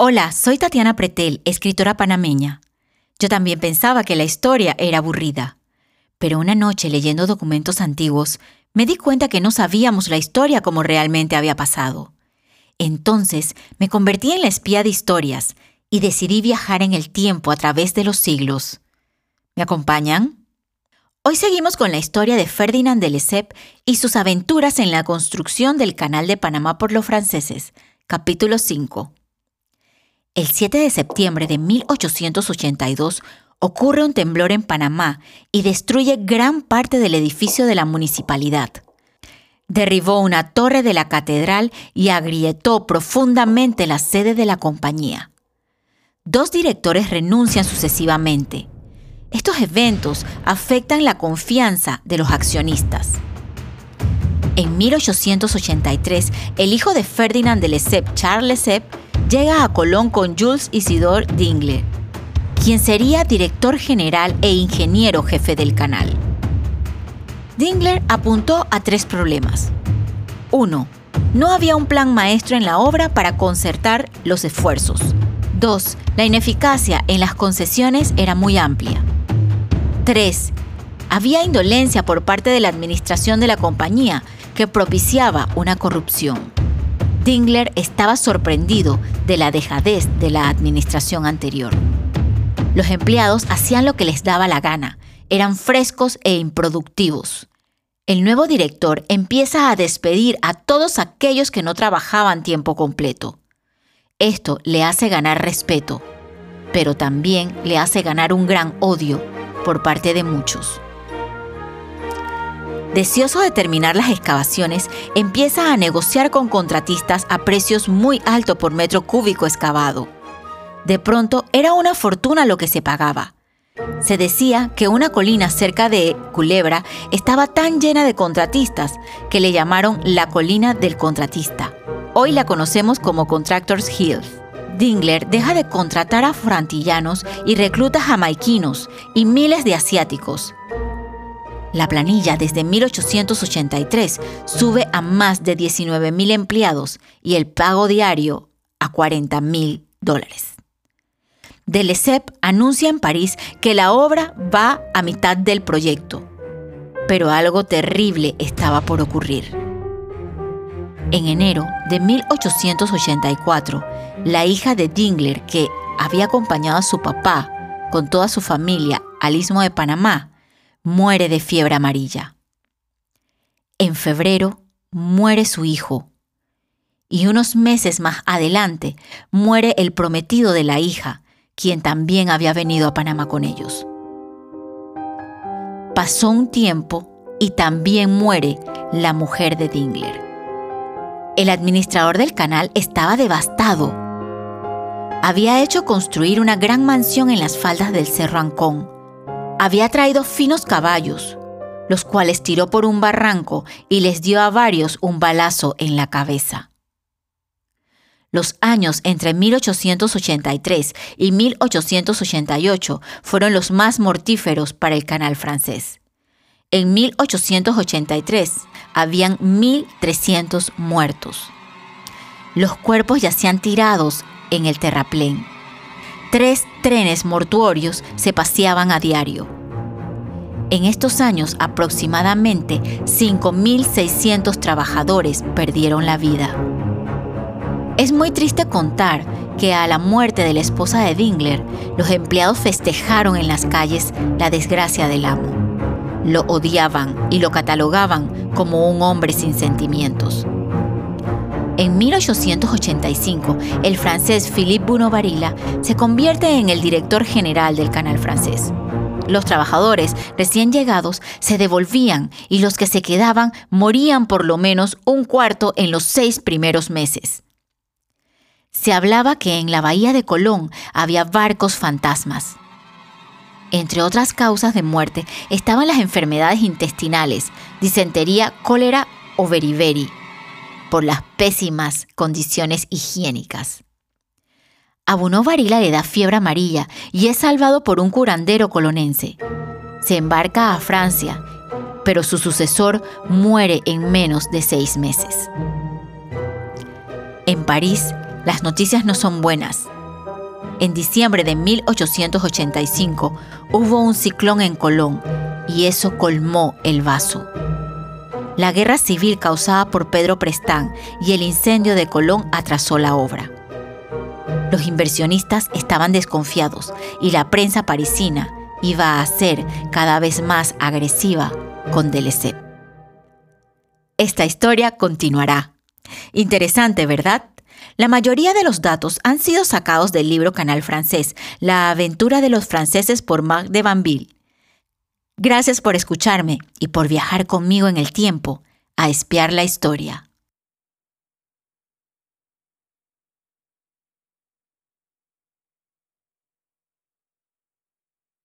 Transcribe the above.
Hola, soy Tatiana Pretel, escritora panameña. Yo también pensaba que la historia era aburrida. Pero una noche leyendo documentos antiguos, me di cuenta que no sabíamos la historia como realmente había pasado. Entonces me convertí en la espía de historias y decidí viajar en el tiempo a través de los siglos. ¿Me acompañan? Hoy seguimos con la historia de Ferdinand de Lesseps y sus aventuras en la construcción del Canal de Panamá por los franceses, capítulo 5. El 7 de septiembre de 1882 ocurre un temblor en Panamá y destruye gran parte del edificio de la municipalidad. Derribó una torre de la catedral y agrietó profundamente la sede de la compañía. Dos directores renuncian sucesivamente. Estos eventos afectan la confianza de los accionistas. En 1883, el hijo de Ferdinand de Lesseps, Charles Lesseps, llega a Colón con Jules Isidore Dingler, quien sería director general e ingeniero jefe del canal. Dingler apuntó a tres problemas. 1. No había un plan maestro en la obra para concertar los esfuerzos. 2. La ineficacia en las concesiones era muy amplia. 3. Había indolencia por parte de la administración de la compañía que propiciaba una corrupción. Dingler estaba sorprendido de la dejadez de la administración anterior. Los empleados hacían lo que les daba la gana, eran frescos e improductivos. El nuevo director empieza a despedir a todos aquellos que no trabajaban tiempo completo. Esto le hace ganar respeto, pero también le hace ganar un gran odio por parte de muchos. Deseoso de terminar las excavaciones, empieza a negociar con contratistas a precios muy altos por metro cúbico excavado. De pronto era una fortuna lo que se pagaba. Se decía que una colina cerca de Culebra estaba tan llena de contratistas que le llamaron la colina del contratista. Hoy la conocemos como Contractors Hill. Dingler deja de contratar a frantillanos y recluta jamaiquinos y miles de asiáticos. La planilla desde 1883 sube a más de 19.000 empleados y el pago diario a 40.000 dólares. Delesep anuncia en París que la obra va a mitad del proyecto, pero algo terrible estaba por ocurrir. En enero de 1884, la hija de Dingler, que había acompañado a su papá con toda su familia al istmo de Panamá, muere de fiebre amarilla. En febrero muere su hijo y unos meses más adelante muere el prometido de la hija, quien también había venido a Panamá con ellos. Pasó un tiempo y también muere la mujer de Dingler. El administrador del canal estaba devastado. Había hecho construir una gran mansión en las faldas del Cerro Ancón había traído finos caballos, los cuales tiró por un barranco y les dio a varios un balazo en la cabeza. Los años entre 1883 y 1888 fueron los más mortíferos para el canal francés. En 1883 habían 1.300 muertos. Los cuerpos yacían tirados en el terraplén tres trenes mortuorios se paseaban a diario. En estos años aproximadamente 5.600 trabajadores perdieron la vida. Es muy triste contar que a la muerte de la esposa de Dingler, los empleados festejaron en las calles la desgracia del amo. Lo odiaban y lo catalogaban como un hombre sin sentimientos. En 1885, el francés Philippe Bunau-Varilla se convierte en el director general del canal francés. Los trabajadores recién llegados se devolvían y los que se quedaban morían por lo menos un cuarto en los seis primeros meses. Se hablaba que en la bahía de Colón había barcos fantasmas. Entre otras causas de muerte estaban las enfermedades intestinales, disentería, cólera o beriberi por las pésimas condiciones higiénicas. A Varila le da fiebre amarilla y es salvado por un curandero colonense. Se embarca a Francia, pero su sucesor muere en menos de seis meses. En París, Las noticias no son buenas. En diciembre de 1885 hubo un ciclón en Colón y eso colmó el vaso. La guerra civil causada por Pedro Prestán y el incendio de Colón atrasó la obra. Los inversionistas estaban desconfiados y la prensa parisina iba a ser cada vez más agresiva con Deleuze. Esta historia continuará. Interesante, ¿verdad? La mayoría de los datos han sido sacados del libro Canal Francés, La aventura de los franceses por Marc de Banville. Gracias por escucharme y por viajar conmigo en el tiempo a espiar la historia.